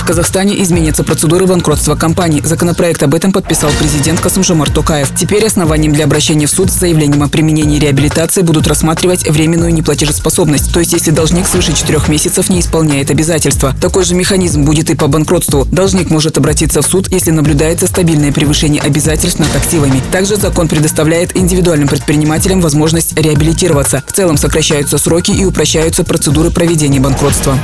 В Казахстане изменятся процедуры банкротства компаний. Законопроект об этом подписал президент Касымжомар Токаев. Теперь основанием для обращения в суд с заявлением о применении реабилитации будут рассматривать временную неплатежеспособность, то есть если должник свыше четырех месяцев не исполняет обязательства. Такой же механизм будет и по банкротству. Должник может обратиться в суд, если наблюдается стабильное превышение обязательств над активами. Также закон предоставляет индивидуальным предпринимателям возможность реабилитироваться. В целом сокращаются сроки и упрощаются процедуры проведения банкротства.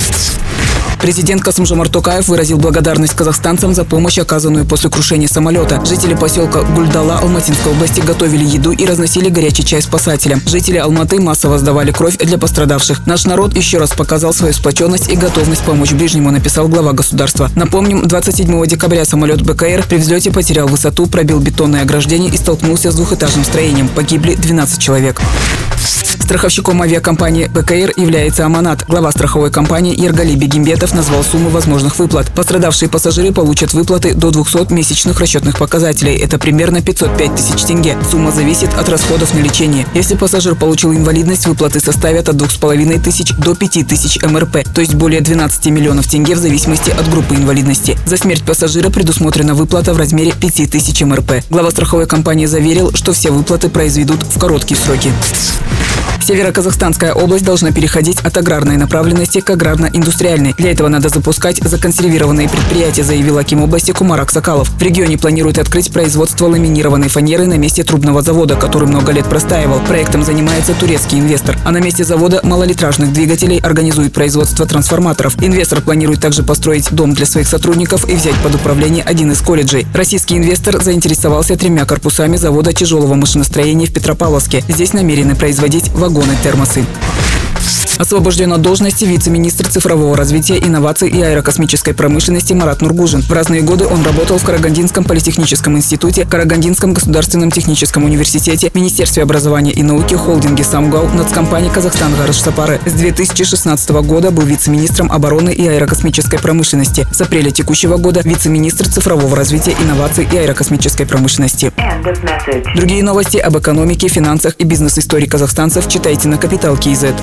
Президент Касымжомар Токаев выразил благодарность казахстанцам за помощь, оказанную после крушения самолета. Жители поселка Гульдала Алматинской области готовили еду и разносили горячий чай спасателям. Жители Алматы массово сдавали кровь для пострадавших. Наш народ еще раз показал свою сплоченность и готовность помочь ближнему, написал глава государства. Напомним, 27 декабря самолет БКР при взлете потерял высоту, пробил бетонное ограждение и столкнулся с двухэтажным строением. Погибли 12 человек. Страховщиком авиакомпании БКР является Аманат. Глава страховой компании Ергали Бегимбетов назвал сумму возможных выплат. Пострадавшие пассажиры получат выплаты до 200 месячных расчетных показателей. Это примерно 505 тысяч тенге. Сумма зависит от расходов на лечение. Если пассажир получил инвалидность, выплаты составят от 2,5 тысяч до 5 тысяч МРП, то есть более 12 миллионов тенге в зависимости от группы инвалидности. За смерть пассажира предусмотрена выплата в размере 5 тысяч МРП. Глава страховой компании заверил, что все выплаты произведут в короткие сроки. Северо-Казахстанская область должна переходить от аграрной направленности к аграрно-индустриальной. Для этого надо запускать законсервированные предприятия, заявил Аким области Кумарак Сакалов. В регионе планируют открыть производство ламинированной фанеры на месте трубного завода, который много лет простаивал. Проектом занимается турецкий инвестор. А на месте завода малолитражных двигателей организует производство трансформаторов. Инвестор планирует также построить дом для своих сотрудников и взять под управление один из колледжей. Российский инвестор заинтересовался тремя корпусами завода тяжелого машиностроения в Петропавловске. Здесь намерены производить вагоны, термосы. Освобожден от должности вице-министр цифрового развития, инноваций и аэрокосмической промышленности Марат Нургужин. В разные годы он работал в Карагандинском политехническом институте, Карагандинском государственном техническом университете, Министерстве образования и науки, холдинге «Самгау», нацкомпании «Казахстан Гарыш Сапары». С 2016 года был вице-министром обороны и аэрокосмической промышленности. С апреля текущего года вице-министр цифрового развития, инноваций и аэрокосмической промышленности. Другие новости об экономике, финансах и бизнес-истории казахстанцев читайте на Капитал Киезет.